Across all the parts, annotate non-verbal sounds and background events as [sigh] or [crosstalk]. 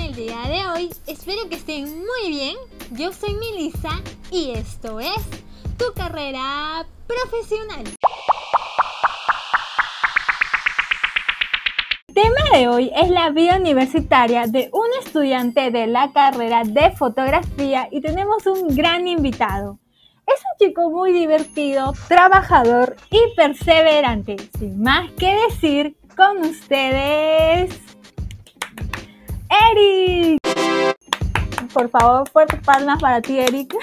el día de hoy? Espero que estén muy bien. Yo soy Melissa y esto es Tu carrera profesional. tema de hoy es la vida universitaria de un estudiante de la carrera de fotografía y tenemos un gran invitado. Es un chico muy divertido, trabajador y perseverante. Sin más que decir, con ustedes, Eric. Por favor, fuertes palmas para ti, Eric.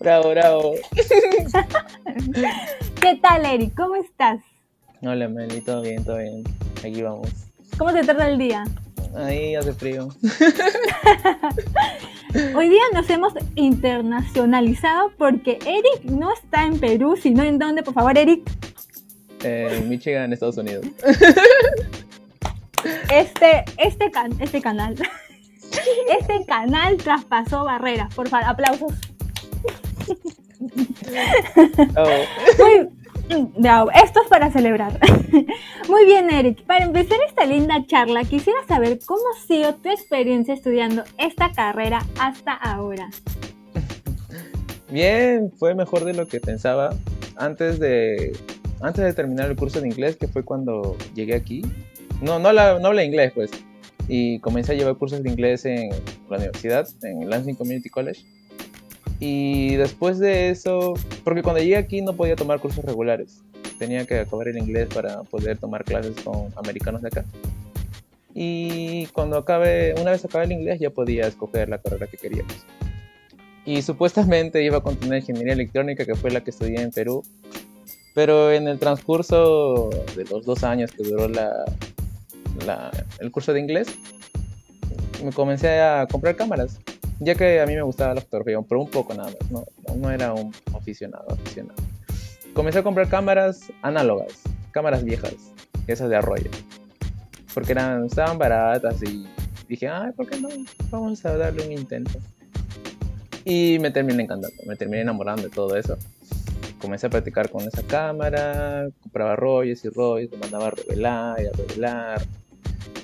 Bravo, bravo. [laughs] ¿Qué tal, Eric? ¿Cómo estás? Hola, Meli, todo bien, todo bien. Aquí vamos. ¿Cómo te trata el día? Ahí hace frío. [laughs] Hoy día nos hemos internacionalizado porque Eric no está en Perú, sino en dónde, por favor, Eric. En Michigan, Estados Unidos. [laughs] Este, este, este canal, [laughs] este canal traspasó barreras. Por favor, aplausos. esto es para celebrar. [laughs] Muy bien, Eric. Para empezar esta linda charla, quisiera saber cómo ha sido tu experiencia estudiando esta carrera hasta ahora. Bien, fue mejor de lo que pensaba. Antes de, antes de terminar el curso de inglés, que fue cuando llegué aquí, no, no, no hablé inglés, pues. Y comencé a llevar cursos de inglés en la universidad, en Lansing Community College. Y después de eso, porque cuando llegué aquí no podía tomar cursos regulares. Tenía que acabar el inglés para poder tomar clases con americanos de acá. Y cuando acabe, una vez acabé el inglés ya podía escoger la carrera que quería. Pues. Y supuestamente iba a continuar ingeniería electrónica, que fue la que estudié en Perú. Pero en el transcurso de los dos años que duró la, el curso de inglés, me comencé a comprar cámaras, ya que a mí me gustaba la fotografía, pero un poco nada más, no, no era un aficionado, aficionado. Comencé a comprar cámaras análogas, cámaras viejas, esas de arroyo, porque eran, estaban baratas y dije, ay, ¿por qué no? Vamos a darle un intento. Y me terminé encantando, me terminé enamorando de todo eso comencé a practicar con esa cámara, compraba rollos y rollos, me mandaba a revelar y a revelar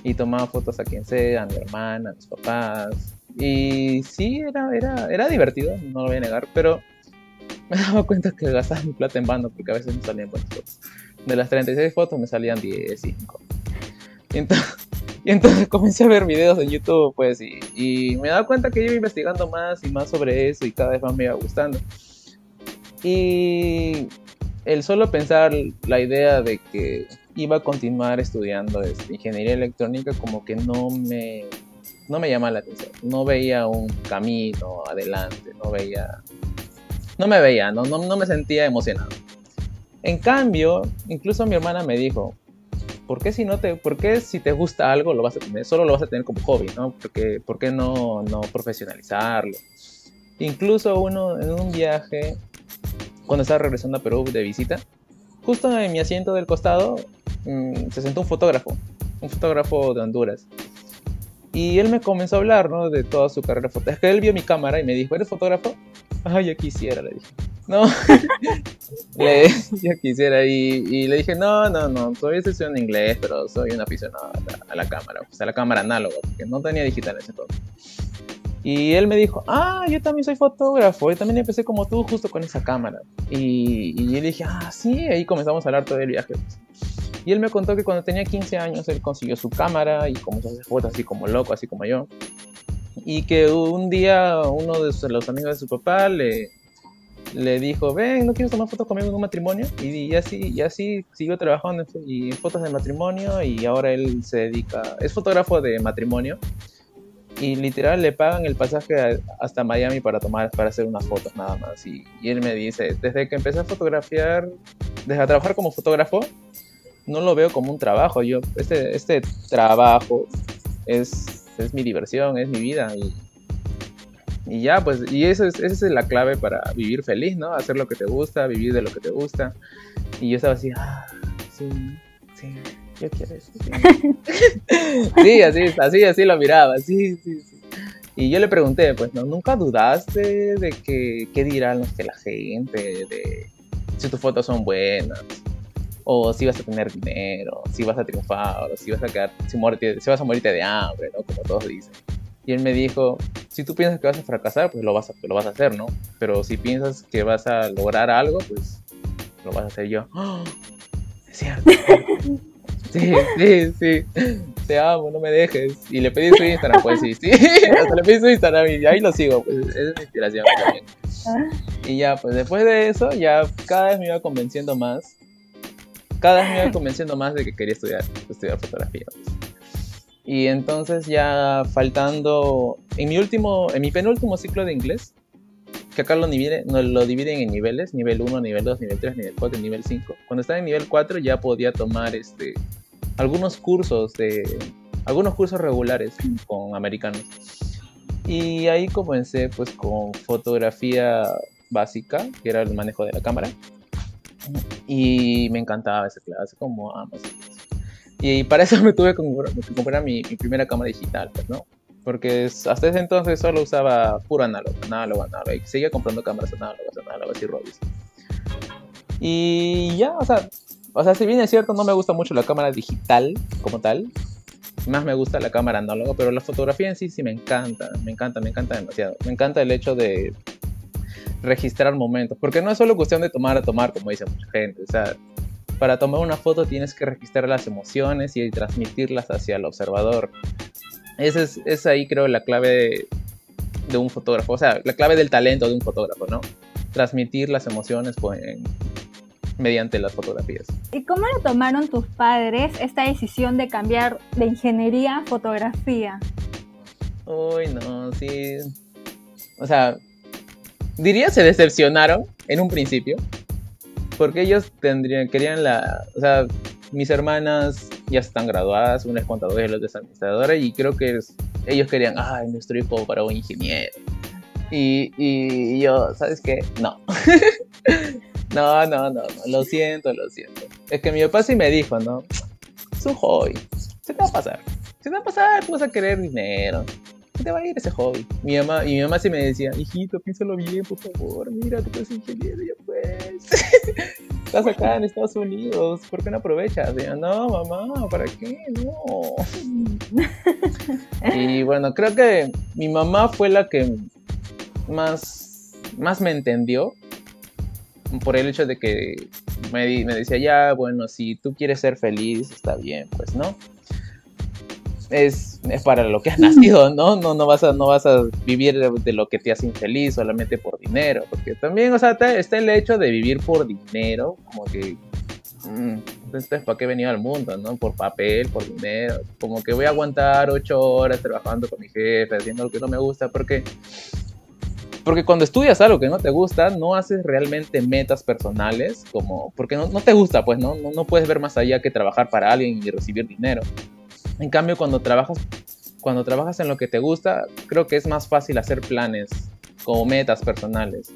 y tomaba fotos a quien sea, a mi hermana, a mis papás. Y sí, era, era, era divertido, no lo voy a negar, pero [laughs] me daba cuenta que gastaba mi plata en vano porque a veces me salían buenas fotos. De las 36 fotos me salían 10, 5. Y entonces, [laughs] y entonces comencé a ver videos en YouTube, pues, y, y me daba cuenta que iba investigando más y más sobre eso y cada vez más me iba gustando. Y el solo pensar la idea de que iba a continuar estudiando este, ingeniería electrónica como que no me, no me llama la atención. No veía un camino adelante, no veía... No me veía, no, no, me sentía emocionado. En cambio, incluso mi hermana me dijo, ¿por qué si no te, por qué si te gusta algo lo vas a tener, solo lo vas a tener como hobby, ¿no? Porque, ¿por qué no, no profesionalizarlo? Incluso uno en un viaje, cuando estaba regresando a Perú de visita, justo en mi asiento del costado Mm, se sentó un fotógrafo, un fotógrafo de Honduras. Y él me comenzó a hablar, ¿no? De toda su carrera fotográfica. Él vio mi cámara y me dijo, ¿eres fotógrafo? Ay, yo quisiera, le dije. No, [laughs] le, [laughs] yo quisiera. Y, le dije, no, no, no, todavía estoy en inglés, pero soy un aficionado a la, cámara, o sea, a la cámara análoga, porque no tenía digital en ese entonces. Y él me dijo, ah, yo también soy fotógrafo, yo también empecé como tú, justo con esa cámara. Y, y yo le dije, ah, sí, ahí comenzamos a hablar todo el viaje. Y él me contó que cuando tenía 15 años él consiguió su cámara y comenzó a hacer fotos así como loco, así como yo. Y que un día uno de los amigos de su papá le, le dijo, ven, ¿no quieres tomar fotos conmigo en un matrimonio? Y, así, y así siguió trabajando en, fotos de matrimonio y ahora él se dedica, es fotógrafo de matrimonio y literal le pagan el pasaje hasta Miami para tomar, para hacer unas fotos nada más. Y, y él me dice, desde que empecé a fotografiar, desde a trabajar como fotógrafo, no lo veo como un trabajo. Yo, este, este trabajo es, es mi diversión, es mi vida. Y, y ya, pues, y eso es, esa es la clave para vivir feliz, ¿no? Hacer lo que te gusta, vivir de lo que te gusta. Y yo estaba así, ah, sí, sí, yo quiero eso. Sí, [laughs] así, así, así lo miraba, sí, sí, sí. Y yo le pregunté, pues, ¿no? ¿Nunca dudaste de que, qué dirán los que la gente, de si tus fotos son buenas? O si vas a tener dinero, si vas a triunfar, o si vas a quedar, si, muerte, si vas a morirte de hambre, ¿no? Como todos dicen. Y él me dijo, si tú piensas que vas a fracasar, pues lo vas a, lo vas a hacer, ¿no? Pero si piensas que vas a lograr algo, pues lo vas a hacer yo. ¡Oh! Es cierto. [laughs] Sí, sí, sí. Te amo, no me dejes. Y le pedí su Instagram, pues sí, sí. [laughs] Hasta le pedí su Instagram y ahí lo sigo, pues es mi inspiración también. Y ya, pues después de eso, ya cada vez me iba convenciendo más. Cada vez me iba convenciendo más de que quería estudiar, estudiar fotografía. Y entonces ya faltando, en mi último, en mi penúltimo ciclo de inglés, que acá lo, divide, lo dividen en niveles, nivel 1, nivel 2, nivel 3, nivel 4, nivel 5. Cuando estaba en nivel 4 ya podía tomar este, algunos cursos de algunos cursos regulares con americanos. Y ahí comencé pues con fotografía básica, que era el manejo de la cámara. Y me encantaba esa clase, como amo y para eso [laughs] me tuve que comprar, mi, primera cámara digital, pues, ¿no? Porque hasta ese entonces solo usaba puro análogo, análogo, análogo. Y seguía comprando cámaras análogas, análogas y rollos. Y ya, o sea, o sea, si bien es cierto, no me gusta mucho la cámara digital como tal. Más me gusta la cámara análoga, pero la fotografía en sí sí me encanta, me encanta, me encanta demasiado. Me encanta el hecho de registrar momentos, porque no es solo cuestión de tomar a tomar, como dice mucha gente. O sea, para tomar una foto tienes que registrar las emociones y transmitirlas hacia el observador. Esa es, ahí creo la clave de, un fotógrafo, o sea, la clave del talento de un fotógrafo, ¿no? Transmitir las emociones pues, mediante las fotografías. ¿Y cómo lo tomaron tus padres esta decisión de cambiar de ingeniería a fotografía? Uy, no, sí. O sea, diría se decepcionaron en un principio, porque ellos tendrían, querían la, o sea, mis hermanas ya están graduadas, una es contadora y la otra es administradora, y creo que ellos querían, ay, nuestro hijo para un ingeniero. Y, y yo, ¿sabes qué? No. [laughs] no, no, no, no, lo siento, lo siento. Es que mi papá sí me dijo, ¿no? Es un hobby, se te va a pasar. Se te va a pasar, tú vas a querer dinero. Te va a ir ese hobby. Mi mamá, y mi mamá sí me decía, hijito, piénsalo bien, por favor, mira, tú eres ingeniero, ya pues. [laughs] Estás acá en Estados Unidos, ¿por qué no aprovechas? Y no, mamá, ¿para qué? No. [laughs] y bueno, creo que mi mamá fue la que más, más me entendió por el hecho de que me, me decía, ya, bueno, si tú quieres ser feliz, está bien, pues, ¿no? Es, es, para lo que has [laughs] nacido, ¿no? No, no, vas a, no vas a vivir de, lo que te hace infeliz solamente por dinero, porque también, o sea, está, el hecho de vivir por dinero, como que, entonces, ¿para qué he venido al mundo, no? Por papel, por dinero, como que voy a aguantar ocho horas trabajando con mi jefe, haciendo lo que no me gusta, porque... Porque cuando estudias algo que no te gusta, no haces realmente metas personales, como porque no, no te gusta, pues ¿no? ¿no? No puedes ver más allá que trabajar para alguien y recibir dinero. En cambio, cuando trabajas, cuando trabajas en lo que te gusta, creo que es más fácil hacer planes como metas personales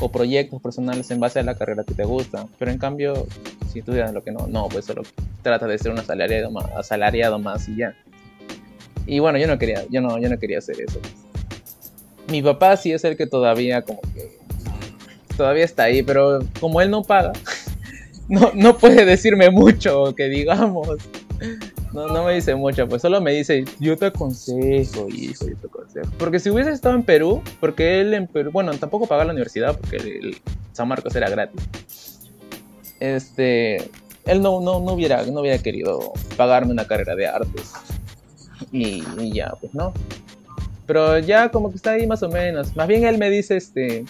o proyectos personales en base a la carrera que te gusta. Pero en cambio, si tú lo que no, no, pues solo trata de ser un asalariado más, asalariado más y ya. Y bueno, yo no quería, yo no, yo no quería hacer eso. Mi papá sí es el que todavía como que todavía está ahí, pero como él no paga, [laughs] no, no puede decirme mucho que digamos. No, no me dice mucho, pues solo me dice, yo te aconsejo, hijo, yo te aconsejo. Porque si hubiese estado en Perú, porque él en Perú, bueno, tampoco pagaba la universidad porque San Marcos era gratis. Este, él no, no, no, hubiera, no hubiera querido pagarme una carrera de artes. Y, y, ya, pues no. Pero ya como que está ahí más o menos. Más bien él me dice, este,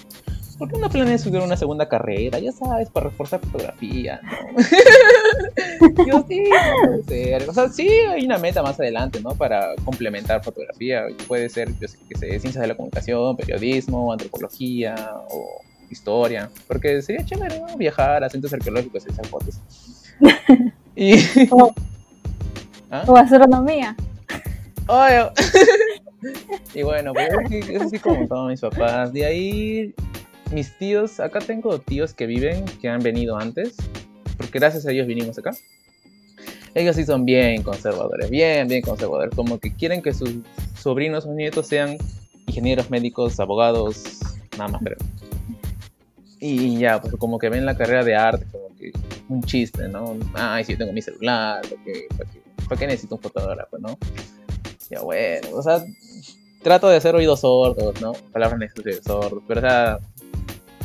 ¿por qué no planeas estudiar una segunda carrera? Ya sabes, para reforzar fotografía, ¿no? [laughs] Yo sí, no puede ser. O sea, sí hay una meta más adelante, ¿no? Para complementar fotografía. Puede ser, yo sé, que sé, ciencias de la comunicación, periodismo, antropología o historia. Porque sería chévere, ¿no? Viajar a centros arqueológicos y hacer fotos. [laughs] y... O, ¿Ah? o astronomía. Obvio. [laughs] y bueno, pues eso sí, como todos mis papás. De ahí mis tíos, acá tengo tíos que viven, que han venido antes, porque gracias a ellos vinimos acá. Ellos sí son bien conservadores, bien, bien conservadores, como que quieren que sus sobrinos o nietos sean ingenieros médicos, abogados, nada más, pero. Y ya, pues como que ven la carrera de arte, como que un chiste, ¿no? Ay, si yo tengo mi celular, ¿para qué, para qué, necesito un fotógrafo, no? Ya bueno, o sea, trato de hacer oídos sordos, ¿no? Palabras oídos sordos, pero o sea,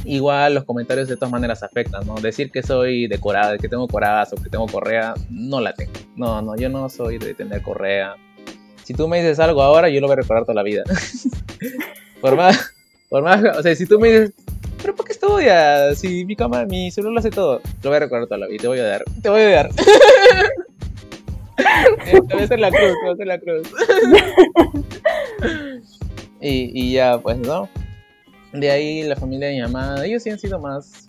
igual los comentarios de todas maneras afectan, ¿no? Decir que soy decorada, que tengo coraza o que tengo correa, no la tengo. No, no, yo no soy de tener correa. Si tú me dices algo ahora, yo lo voy a recordar toda la vida. [laughs] por más, por más, o sea, si tú me dices, pero ¿por qué estudias? Si mi cámara, mi celular lo hace todo, lo voy a recordar toda la vida, te voy a dar, te voy a dar. [laughs] te voy a hacer la cruz, te voy a hacer la cruz. [laughs] y, y ya, pues, ¿no? De ahí la familia de mi mamá, ellos sí han sido más,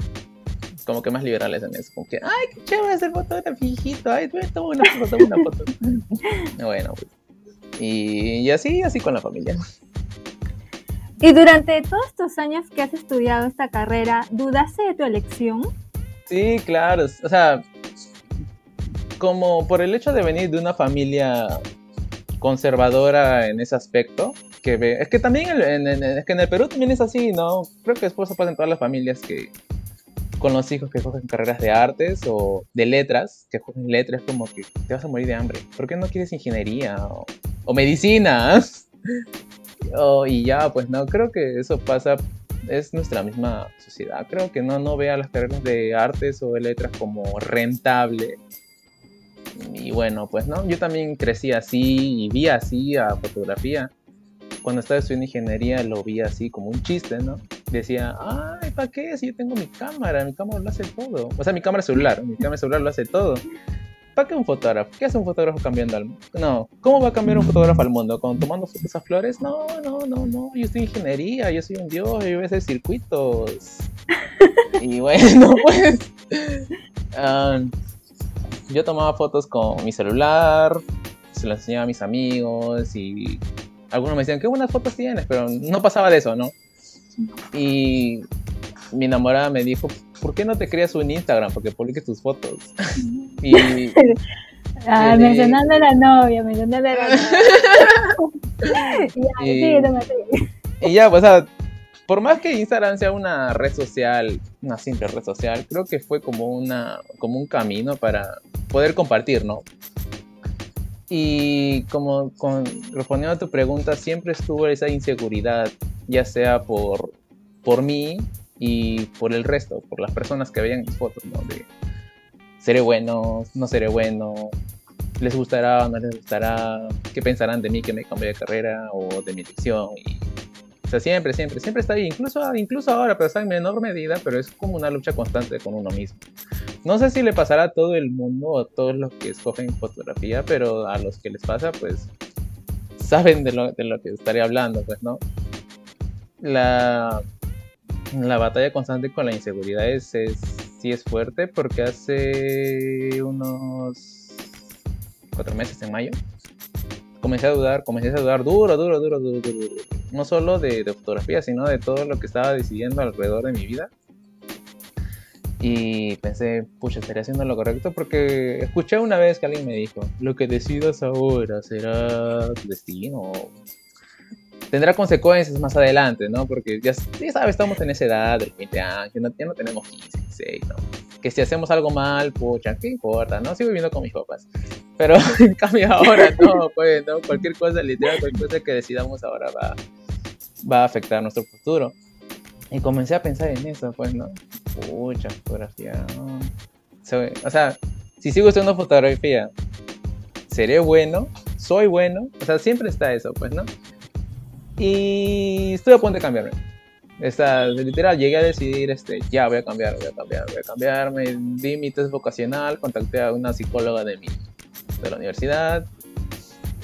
como que más liberales en eso. Como que, ay, qué chévere hacer fotógrafo, hijito, ay, toma una foto, toma una foto. [laughs] bueno, pues. Y, y así, así con la familia. Y durante todos estos años que has estudiado esta carrera, ¿dudaste de tu elección? Sí, claro. O sea, como por el hecho de venir de una familia conservadora en ese aspecto, ve, es que también en, es que en el Perú también es así, ¿no? Creo que después se en todas las familias que con los hijos que cogen carreras de artes o de letras, que cogen letras como que te vas a morir de hambre. ¿Por qué no quieres ingeniería o, o medicina? [laughs] y ya, pues no, creo que eso pasa, es nuestra misma sociedad. Creo que no, no vea las carreras de artes o de letras como rentable y bueno, pues no, yo también crecí así y vi así a fotografía. Cuando estaba estudiando ingeniería lo vi así como un chiste, ¿no? Decía, ay, ¿para qué? Si yo tengo mi cámara, mi cámara lo hace todo. O sea, mi cámara celular, mi cámara celular lo hace todo. ¿Para qué un fotógrafo? ¿Qué hace un fotógrafo cambiando al mundo? No, ¿cómo va a cambiar un fotógrafo al mundo? ¿Con tomando a flores? No, no, no, no. Yo estoy ingeniería, yo soy un dios, yo voy a hacer circuitos. y [laughs] bueno, pues. Um, yo tomaba fotos con mi celular, se las enseñaba a mis amigos y algunos me decían, qué buenas fotos tienes, pero no pasaba de eso, ¿no? Y mi enamorada me dijo, ¿por qué no te creas un Instagram? Porque publiques tus fotos. [laughs] y, ah, mencionando a la novia, mencionando a la novia. [laughs] y, y, y ya, pues, o sea, por más que Instagram sea una red social, una simple red social, creo que fue como, una, como un camino para poder compartir, ¿no? Y como con, respondiendo a tu pregunta, siempre estuvo esa inseguridad, ya sea por, por mí y por el resto, por las personas que veían mis fotos, ¿no? De seré bueno, no seré bueno, les gustará o no les gustará, qué pensarán de mí que me cambié de carrera o de mi elección. Y sea, siempre, siempre, siempre está ahí, incluso, incluso ahora, pero está en menor medida, pero es como una lucha constante con uno mismo. No sé si le pasará a todo el mundo o a todos los que escogen fotografía, pero a los que les pasa, pues saben de lo, de lo que estaré hablando, pues, ¿no? La, la batalla constante con la inseguridad es, es, sí es fuerte porque hace unos cuatro meses en mayo comencé a dudar, comencé a dudar duro, duro, duro, duro, duro, no solo de, fotografía, sino de todo lo que estaba decidiendo alrededor de mi vida. Y pensé, pucha, estaría haciendo lo correcto porque escuché una vez que alguien me dijo, lo que decidas ahora será tu destino. Tendrá consecuencias más adelante, ¿no? Porque ya, ya sabes, estamos en esa edad de 20 años, ya no tenemos 15, 16, ¿no? que si hacemos algo mal, pucha, ¿qué importa? No sigo viviendo con mis papás. Pero [laughs] en cambio ahora no, pues, ¿no? Cualquier cosa, literal, cualquier cosa que decidamos ahora va, va a afectar nuestro futuro. Y comencé a pensar en eso, pues, ¿no? Pucha, fotografía. O sea, si sigo estudiando fotografía, ¿seré bueno? ¿Soy bueno? O sea, siempre está eso, pues, ¿no? Y estoy a punto de cambiarme esta, literal, llegué a decidir, este, ya voy a cambiar, voy a cambiar, voy a cambiar. Me di mi test vocacional, contacté a una psicóloga de, mi, de la universidad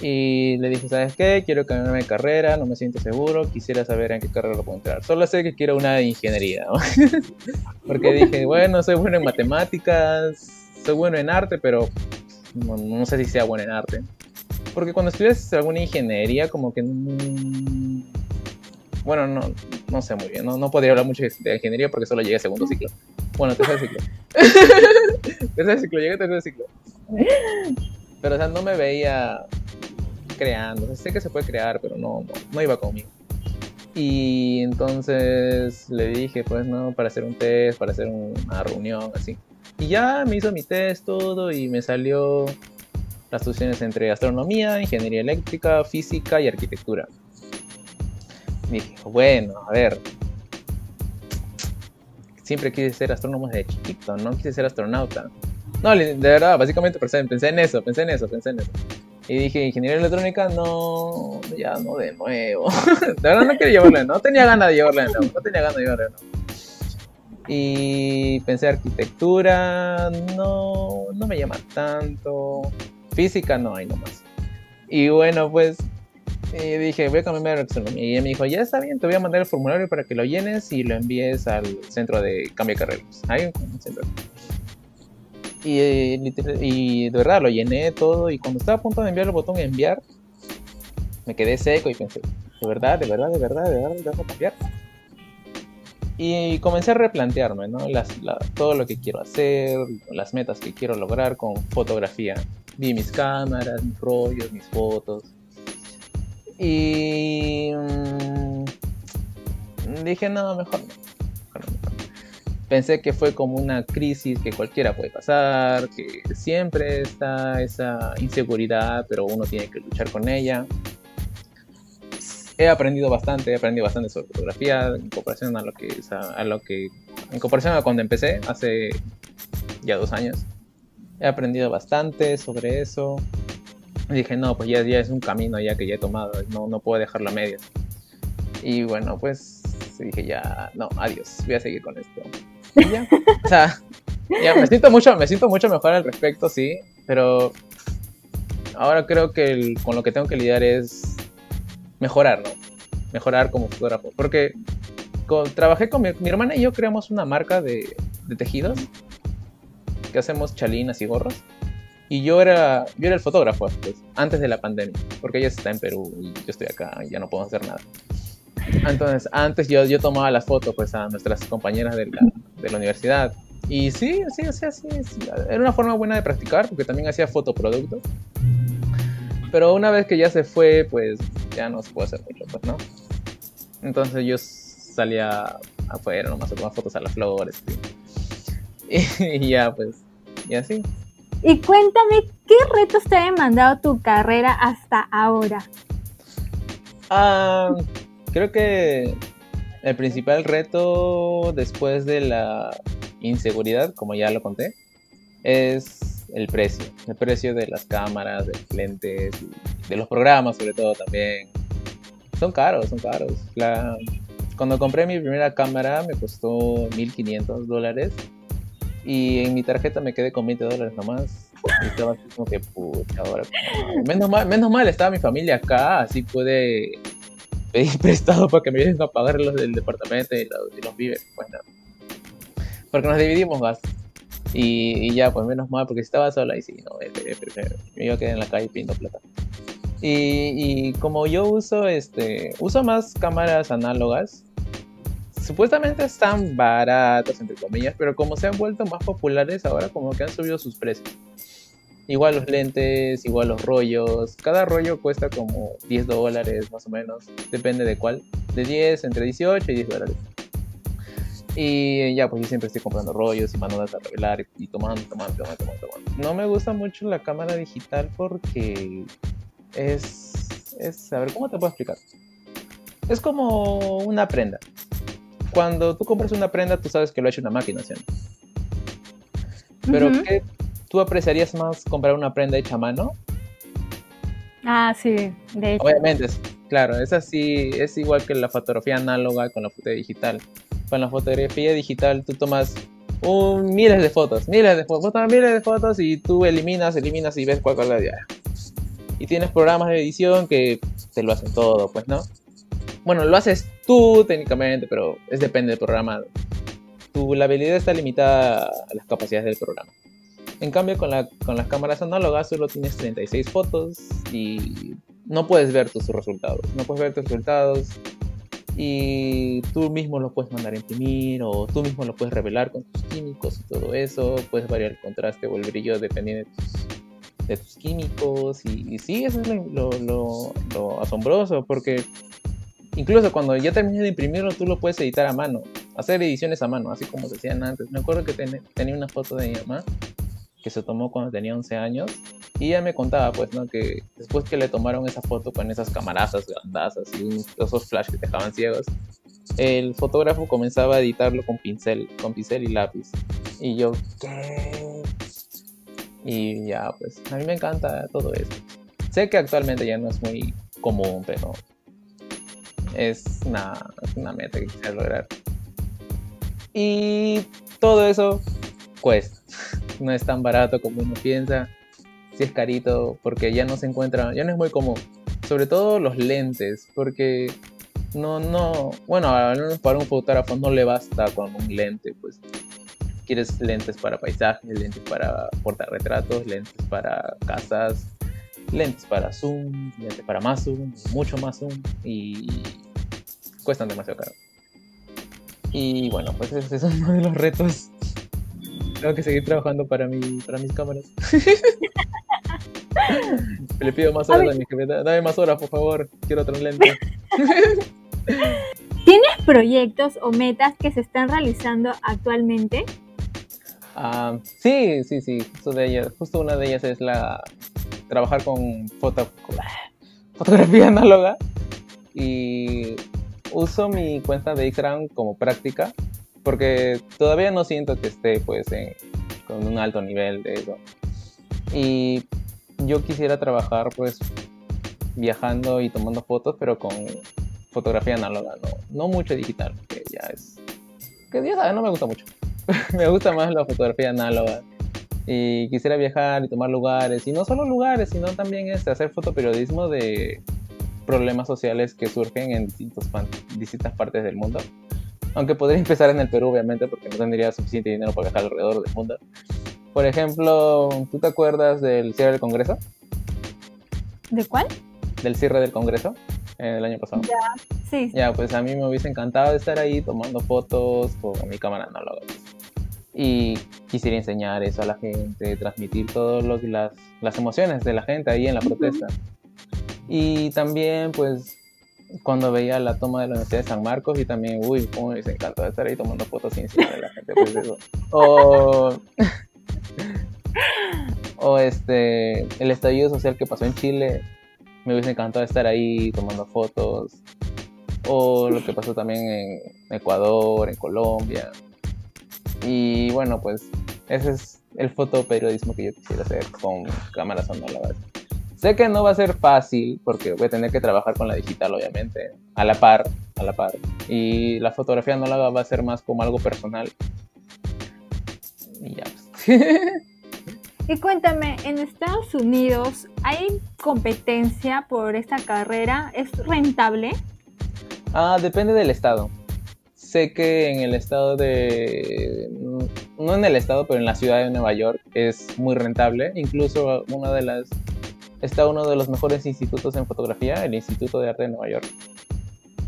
y le dije, ¿sabes qué? Quiero cambiarme de carrera, no me siento seguro, quisiera saber en qué carrera puedo entrar. Solo sé que quiero una de ingeniería, [laughs] porque dije, bueno, soy bueno en matemáticas, soy bueno en arte, pero no, no sé si sea bueno en arte. Porque cuando estudias alguna ingeniería, como que bueno, no, no sé muy bien, no, no podría hablar mucho de ingeniería porque solo llegué a segundo ciclo. Bueno, tercer ciclo. [laughs] tercer ciclo, llegué a tercer ciclo. Pero, o sea, no me veía creando. sé que se puede crear, pero no, no, iba conmigo. Y entonces le dije, pues, no, para hacer un test, para hacer una reunión, así. Y ya me hizo mi test todo y me salió las opciones entre astronomía, ingeniería eléctrica, física y arquitectura. dije, bueno, a ver. Siempre quise ser astrónomo desde chiquito, no quise ser astronauta. No, de verdad, básicamente pensé, en eso, pensé en eso, pensé en eso. Y dije, ingeniería electrónica, no, ya no de nuevo. [laughs] de verdad no quería llevarla, no tenía ganas de llevarla de nuevo, no tenía ganas de llevarla de nuevo. Y pensé arquitectura, no, no me llama tanto. Física no hay nomás. Y bueno, pues y dije, voy a cambiar astronomía. Y ella me dijo, ya está bien, te voy a mandar el formulario para que lo llenes y lo envíes al centro de cambio de carreras. Hay un Y, y, de verdad lo llené todo. Y cuando estaba a punto de enviar el botón enviar, me quedé seco y pensé, de verdad, de verdad, de verdad, de verdad, de verdad, cambiar. Y comencé a replantearme, ¿no? todo lo que quiero hacer, las metas que quiero lograr con fotografía. Vi mis cámaras, mis rollos, mis fotos. Y mm, dije, no, mejor no. Pensé que fue como una crisis que cualquiera puede pasar, que siempre está esa inseguridad, pero uno tiene que luchar con ella he aprendido bastante, he aprendido bastante sobre fotografía en comparación a lo que, a lo que, en comparación a cuando empecé hace ya dos años. He aprendido bastante sobre eso. Y dije, no, pues ya, ya es un camino ya que ya he tomado, no, no puedo dejarlo a medias. Y bueno, pues dije, ya, no, adiós, voy a seguir con esto. O sea, me siento mucho, me siento mucho mejor al respecto, sí, pero ahora creo que con lo que tengo que lidiar es mejorar, ¿no? Mejorar como fotógrafo. Porque trabajé con mi, hermana y yo creamos una marca de, tejidos que hacemos chalinas y gorros. Y yo era, yo era el fotógrafo pues, antes de la pandemia, porque ella está en Perú y yo estoy acá y ya no puedo hacer nada. Entonces, antes yo, yo tomaba las fotos pues, a nuestras compañeras de la, de la universidad. Y sí, sí, sí, sí, era una forma buena de practicar, porque también hacía fotoproductos. Pero una vez que ya se fue, pues ya no se puede hacer mucho, pues, ¿no? Entonces yo salía afuera nomás a tomar fotos a las flores. Y, [laughs] ya, pues, y así. Y cuéntame, ¿qué retos te ha demandado tu carrera hasta ahora? Ah, creo que el principal reto después de la inseguridad, como ya lo conté, es el precio, el precio de las cámaras, de los lentes, de los programas sobre todo también. Son caros, son caros. La, cuando compré mi primera cámara me costó 1500 dólares y en mi tarjeta me quedé con 20 dólares nomás. Y estaba así como que, ahora. Menos mal, menos mal estaba mi familia acá, así puede pedir prestado para que me ayuden a pagar los del departamento y los, y los. Pues Porque nos dividimos gastos. Y, ya, pues menos mal, porque estaba sola y sí, no, eh, me iba a quedar en la calle pidiendo plata. Y, como yo uso, este, uso más cámaras análogas, supuestamente están baratas, entre comillas, pero como se han vuelto más populares ahora, como que han subido sus precios. Igual los lentes, igual los rollos. Cada rollo cuesta como 10 dólares más o menos. Depende de cuál. De 10, entre 18 y 10 dólares. Y ya, pues yo siempre estoy comprando rollos y manuales a revelar y, tomando, tomando, tomando, tomando, No me gusta mucho la cámara digital porque es, es, a ver, ¿cómo te puedo explicar? Es como una prenda. Cuando tú compras una prenda, tú sabes que lo ha hecho una máquina, ¿sí? Pero ¿qué tú apreciarías más comprar una prenda hecha a mano? Ah, sí, de hecho. Obviamente, claro, es así, es igual que la fotografía análoga con la foto digital con la fotografía digital tú tomas miles de fotos, miles de fotos, tomas miles de fotos y tú eliminas, eliminas y ves cuál es la idea. Y tienes programas de edición que te lo hacen todo, pues, ¿no? Bueno, lo haces tú técnicamente, pero es depende del programa. Tu, la habilidad está limitada a las capacidades del programa. En cambio, con, la, con las cámaras análogas solo tienes 36 fotos y no puedes ver tus resultados. No puedes ver tus resultados y tú mismo lo puedes mandar a imprimir o tú mismo lo puedes revelar con tus químicos y todo eso. Puedes variar el contraste o el brillo dependiendo de tus, químicos. Y, sí, eso es lo, lo, asombroso porque incluso cuando ya termines de imprimirlo, tú lo puedes editar a mano. hacer ediciones a mano, así como decían antes. Me acuerdo que tenía una foto de mi mamá que se tomó cuando tenía 11 años y ella me contaba, pues, ¿no? Que después que le tomaron esa foto con esas camarazas grandazas y esos flash que te dejaban ciegos, el fotógrafo comenzaba a editarlo con pincel, con pincel y lápiz. Y yo, ¿qué? Y ya, pues, a mí me encanta todo eso. Sé que actualmente ya no es muy común, pero es una, una meta que quisiera lograr. Y todo eso cuesta. [laughs] No es tan barato como uno piensa. Sí es carito porque ya no se encuentra, ya no es muy común. Sobre todo los lentes, porque no, no, bueno, para un fotógrafo no le basta con un lente, pues quieres lentes para paisajes, lentes para portarretratos, lentes para casas, lentes para zoom, lentes para más zoom, mucho más zoom y cuestan demasiado caro. Y bueno, pues ese es uno de los retos. Tengo que seguir trabajando para, mi, para mis cámaras. [laughs] [laughs] Le pido más horas a, mi jefe. Dame más horas, por favor. Quiero otro lente. [laughs] ¿Tienes proyectos o metas que se están realizando actualmente? Ah, sí, sí, sí. Justo, de ellas, justo una de ellas es la trabajar con foto, fotografía análoga. Y uso mi cuenta de Instagram como práctica porque todavía no siento que esté pues con un alto nivel de eso. Y yo quisiera trabajar pues viajando y tomando fotos, pero con fotografía análoga, no, no mucho digital, que ya es... que ya sabes, no me gusta mucho. [laughs] me gusta más la fotografía análoga. Y quisiera viajar y tomar lugares, y no solo lugares, sino también este, hacer fotoperiodismo de problemas sociales que surgen en distintos, distintas partes del mundo. Aunque podría [laughs] empezar en el Perú, obviamente, porque no tendría suficiente dinero para viajar alrededor del mundo. Por ejemplo, ¿tú te acuerdas del cierre del Congreso? ¿De cuál? Del cierre del Congreso el año pasado. Ya, sí. Ya, pues a mí me hubiese encantado estar ahí tomando fotos con mi cámara análoga. Y quisiera enseñar eso a la gente, transmitir todas las, las emociones de la gente ahí en la protesta. Y también, pues, cuando veía la toma de la Universidad de San Marcos y también, uy, cómo me encantó estar ahí tomando fotos sin encima de la gente. Pues. O, [laughs] o este, el estallido social que pasó en Chile, me hubiese encantado estar ahí tomando fotos. O lo que pasó también en Ecuador, en Colombia. Y bueno, pues ese es el fotoperiodismo que yo quisiera hacer con cámaras análogas. Sé que no va a ser fácil porque voy a tener que trabajar con la digital, obviamente, a la par, a la par. Y la fotografía no la va a ser más como algo personal. Y ya. [laughs] Y cuéntame, en Estados Unidos hay competencia por esta carrera, ¿es rentable? Ah, depende del estado. Sé que en el estado de no en el estado, pero en la ciudad de Nueva York es muy rentable. Incluso una de las está uno de los mejores institutos en fotografía, el Instituto de Arte de Nueva York.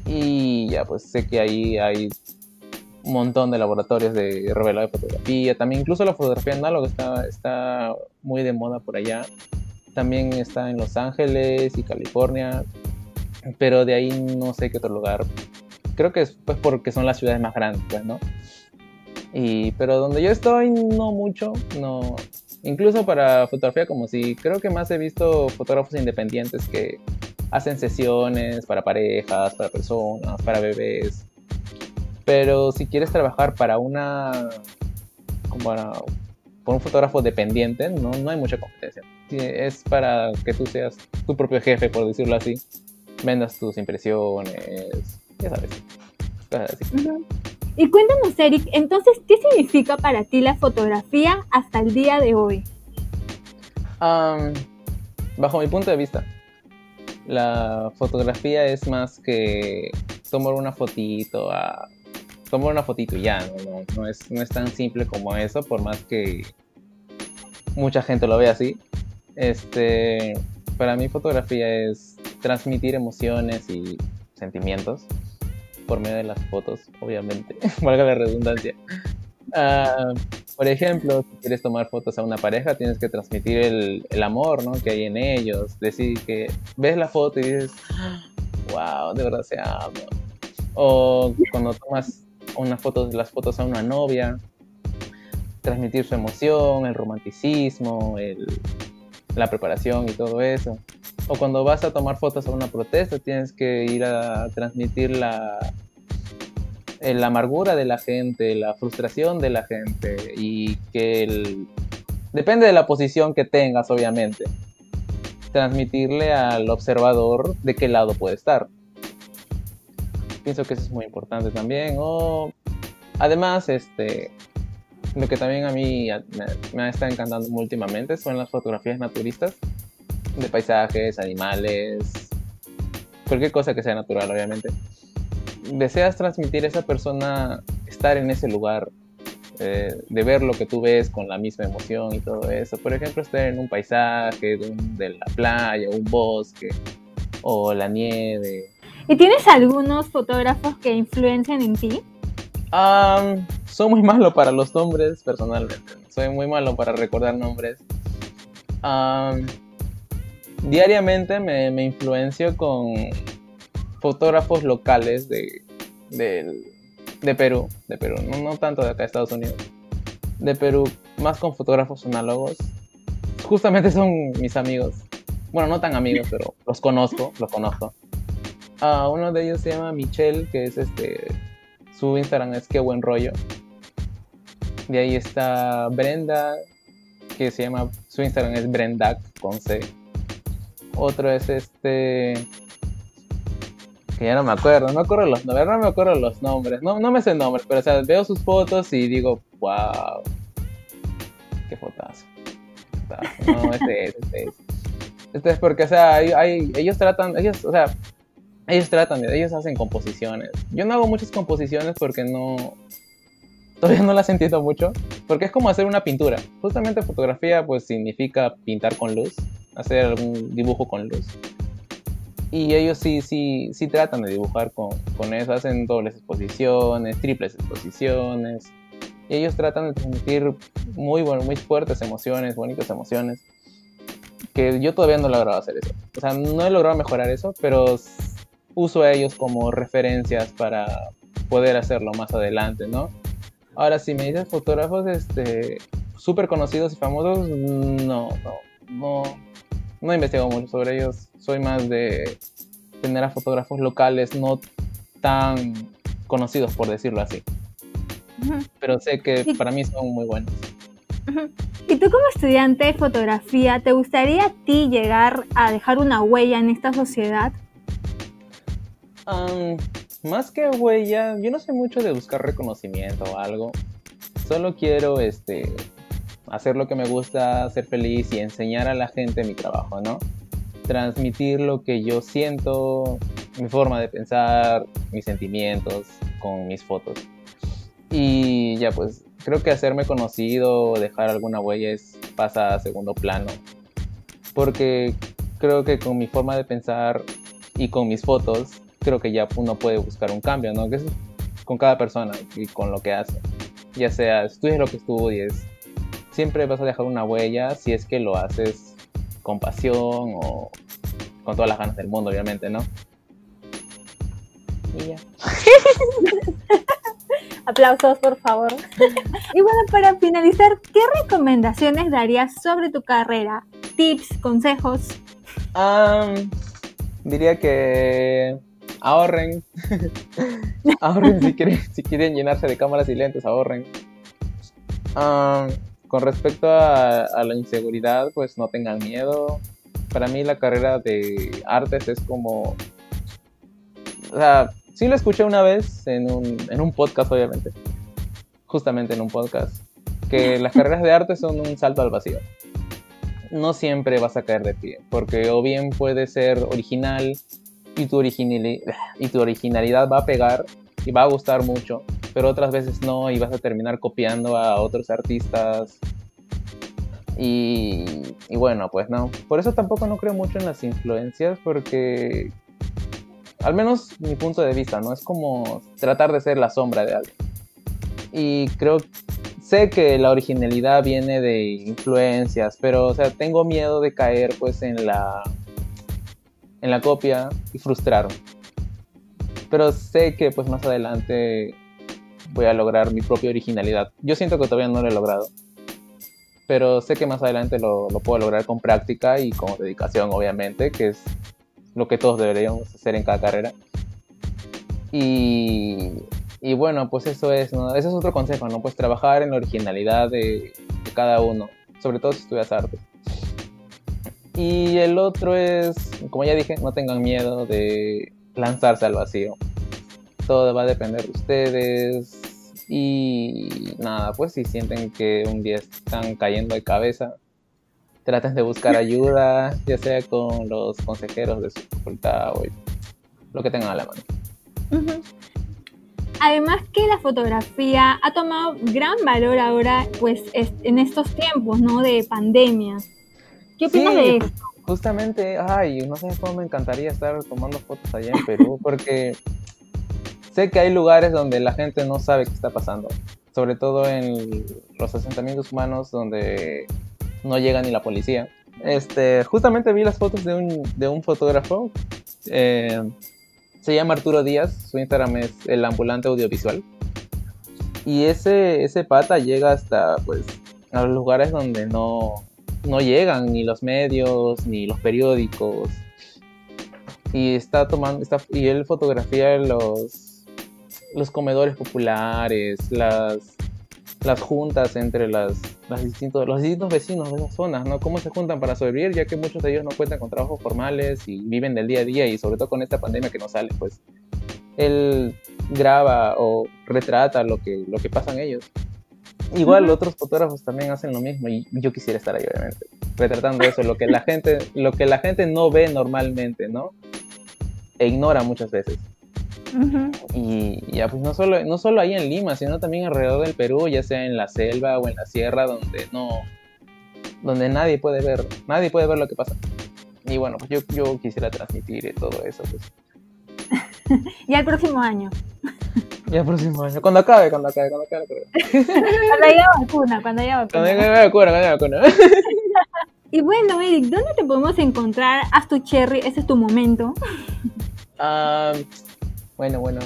Y ya, pues sé que ahí hay un montón de laboratorios de revelado de fotografía. También incluso la fotografía análoga está, está muy de moda por allá. También está en Los Ángeles y California. Pero de ahí no sé qué otro lugar. Creo que es pues porque son las ciudades más grandes, pues, ¿no? Y, pero donde yo estoy, no mucho. No, Incluso para fotografía como si creo que más he visto fotógrafos independientes que hacen sesiones para parejas, para personas, para bebés. Pero si quieres trabajar para una como para, un fotógrafo dependiente, no, no hay mucha competencia. Es para que tú seas tu propio jefe, por decirlo así. Vendas tus impresiones, ya sabes. Cosas así. Y cuéntanos, Eric, entonces, ¿qué significa para ti la fotografía hasta el día de hoy? bajo mi punto de vista, la fotografía es más que tomar una fotito, a, tomar una fotito y ya, no, es, no es tan simple como eso, por más que mucha gente lo ve así. Este, para mí fotografía es transmitir emociones y sentimientos por medio de las fotos, obviamente, [laughs] valga la redundancia. Ah, por ejemplo, si quieres tomar fotos a una pareja, tienes que transmitir el, el, amor ¿no? que hay en ellos. Decir que ves la foto y dices, wow, de verdad se ama. O cuando tomas unas fotos, las fotos a una novia, transmitir su emoción, el romanticismo, la preparación y todo eso. O cuando vas a tomar fotos a una protesta, tienes que ir a transmitir la, la amargura de la gente, la frustración de la gente y que el... depende de la posición que tengas, obviamente, transmitirle al observador de qué lado puede estar. Pienso que eso es muy importante también. O además, este, lo que también a mí me, me está encantando últimamente son las fotografías naturistas de paisajes, animales, cualquier cosa que sea natural, obviamente. Deseas transmitir a esa persona estar en ese lugar, eh, de ver lo que tú ves con la misma emoción y todo eso. Por ejemplo, estar en un paisaje de, la playa, un bosque o la nieve. ¿Y tienes algunos fotógrafos que influencian en ti? soy muy malo para los nombres, personalmente. Soy muy malo para recordar nombres. Diariamente me, me, influencio con fotógrafos locales de, de, Perú, de Perú, no, tanto de acá de Estados Unidos, de Perú, más con fotógrafos análogos. Justamente son mis amigos. Bueno, no tan amigos, pero los conozco, los conozco. Uh, uno de ellos se llama Michelle, que es este su Instagram es que buen rollo. De ahí está Brenda, que se llama, su Instagram es Brendac con C. Otro es este, que ya no me acuerdo, no me acuerdo los nombres, no me acuerdo los nombres, no, no me sé nombres, pero o sea, veo sus fotos y digo, wow, qué fotazo. No, este es, este es. Este es porque, o sea, ellos tratan, ellos, o sea, ellos tratan, ellos hacen composiciones. Yo no hago muchas composiciones porque no, todavía no las entiendo mucho, porque es como hacer una pintura. Justamente fotografía pues significa pintar con luz, hacer algún dibujo con luz. Y ellos sí, sí, sí tratan de dibujar con, con eso, hacen dobles exposiciones, triples exposiciones. Y ellos tratan de transmitir muy, muy fuertes emociones, bonitas emociones. Que yo todavía no he logrado hacer eso. O sea, no he logrado mejorar eso, pero uso a ellos como referencias para poder hacerlo más adelante, ¿no? Ahora, si me dices fotógrafos este, súper conocidos y famosos, no, no, no, no investigo mucho sobre ellos. Soy más de tener a fotógrafos locales no tan conocidos, por decirlo así. Pero sé que para mí son muy buenos. ¿Y tú como estudiante de fotografía, te gustaría a ti llegar a dejar una huella en esta sociedad? más que huella, yo no sé mucho de buscar reconocimiento o algo. Solo quiero este, hacer lo que me gusta, ser feliz y enseñar a la gente mi trabajo, ¿no? Transmitir lo que yo siento, mi forma de pensar, mis sentimientos con mis fotos. Y ya pues, creo que hacerme conocido, dejar alguna huella es, pasa a segundo plano. Porque creo que con mi forma de pensar y con mis fotos creo que ya uno puede buscar un cambio, ¿no? Que es con cada persona y con lo que hace. Ya sea estudies lo que estudies, siempre vas a dejar una huella si es que lo haces con pasión o con todas las ganas del mundo, obviamente, ¿no? Y ya. [laughs] Aplausos, por favor. [laughs] y bueno, para finalizar, ¿qué recomendaciones darías sobre tu carrera? Tips, consejos. diría que ahorren. [laughs] ahorren si quieren, si quieren llenarse de cámaras y lentes, ahorren. Con respecto a, la inseguridad, pues no tengan miedo. Para mí la carrera de artes es como... O sea, sí lo escuché una vez en un, en un podcast, obviamente. Justamente en un podcast. Que [laughs] las carreras de arte son un salto al vacío no siempre vas a caer de pie, porque o bien puede ser original y tu, y tu originalidad va a pegar y va a gustar mucho, pero otras veces no y vas a terminar copiando a otros artistas. Y, bueno, pues no. Por eso tampoco no creo mucho en las influencias porque, al menos mi punto de vista, ¿no? Es como tratar de ser la sombra de alguien. Y creo, sé que la originalidad viene de influencias, pero, o sea, tengo miedo de caer pues en la en la copia y frustraron. Pero sé que pues más adelante voy a lograr mi propia originalidad. Yo siento que todavía no lo he logrado, pero sé que más adelante lo, lo puedo lograr con práctica y con dedicación, obviamente, que es lo que todos deberíamos hacer en cada carrera. Y, y bueno, pues eso es, ¿no? ese es otro consejo, ¿no? Pues trabajar en la originalidad de, de cada uno, sobre todo si estudias arte. Y el otro es, como ya dije, no tengan miedo de lanzarse al vacío. Todo va a depender de ustedes. Y nada, pues si sienten que un día están cayendo de cabeza, traten de buscar ayuda, ya sea con los consejeros de su facultad o lo que tengan a la mano. Además que la fotografía ha tomado gran valor ahora, pues en estos tiempos, ¿no? De pandemia. ¿Qué opinas de eso? Justamente, ay, no sé cómo me encantaría estar tomando fotos allá en Perú, porque sé que hay lugares donde la gente no sabe qué está pasando, sobre todo en los asentamientos humanos donde no llega ni la policía. Este, justamente vi las fotos de un, de un fotógrafo, eh, se llama Arturo Díaz, su Instagram es el ambulante audiovisual. Y ese, ese pata llega hasta pues a los lugares donde no, no llegan ni los medios ni los periódicos. Y está tomando, está, y él fotografía los, los comedores populares, las, las juntas entre las, las distintos, los distintos vecinos de esas zonas, ¿no? Cómo se juntan para sobrevivir, ya que muchos de ellos no cuentan con trabajos formales y viven del día a día y sobre todo con esta pandemia que no sale, pues él graba o retrata lo que, lo que pasan ellos. Igual otros fotógrafos también hacen lo mismo y yo quisiera estar ahí obviamente, retratando eso, lo que la [laughs] gente, lo que la gente no ve normalmente, ¿no? E ignora muchas veces. Y ya, pues no solo, no solo ahí en Lima, sino también alrededor del Perú, ya sea en la selva o en la sierra, donde no, donde nadie puede ver, nadie puede ver lo que pasa. Y bueno, pues yo, yo quisiera transmitir todo eso. Pues. [laughs] ya el próximo año. Ya el próximo año, cuando acabe, cuando acabe, cuando acabe. [laughs] cuando haya vacuna, cuando haya vacuna. Cuando haya vacuna, cuando haya vacuna. [laughs] y bueno, Eric, ¿dónde te podemos encontrar? Haz tu cherry, ese es tu momento. Ah... Bueno, bueno.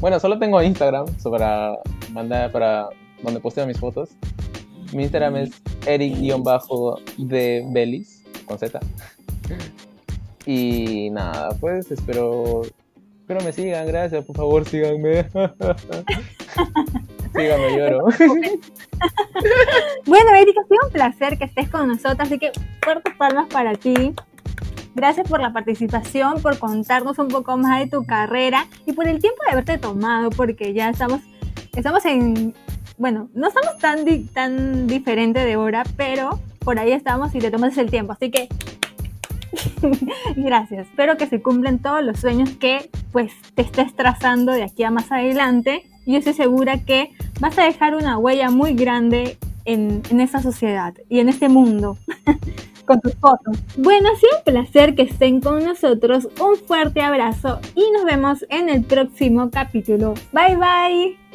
Bueno, solo tengo Instagram para mandar para donde posteo mis fotos. Mi Instagram es eric-de Belis, con Z. Y nada, pues espero, espero me sigan, gracias, por favor síganme. [laughs] síganme, lloro. [laughs] bueno, Eric, ha sido un placer que estés con nosotros, así que fuertes palmas para ti. Gracias por la participación, por contarnos un poco más de tu carrera y por el tiempo de haberte tomado, porque ya estamos, estamos en, bueno, no estamos tan, tan diferente de hora, pero por ahí estamos y te tomas el tiempo. Así que [laughs] gracias. Espero que se cumplan todos los sueños que pues te estés trazando de aquí a más adelante. Y estoy segura que vas a dejar una huella muy grande en, en esta sociedad y en este mundo. [laughs] con tus fotos. Bueno, ha sido un placer que estén con nosotros. Un fuerte abrazo y nos vemos en el próximo capítulo. Bye bye.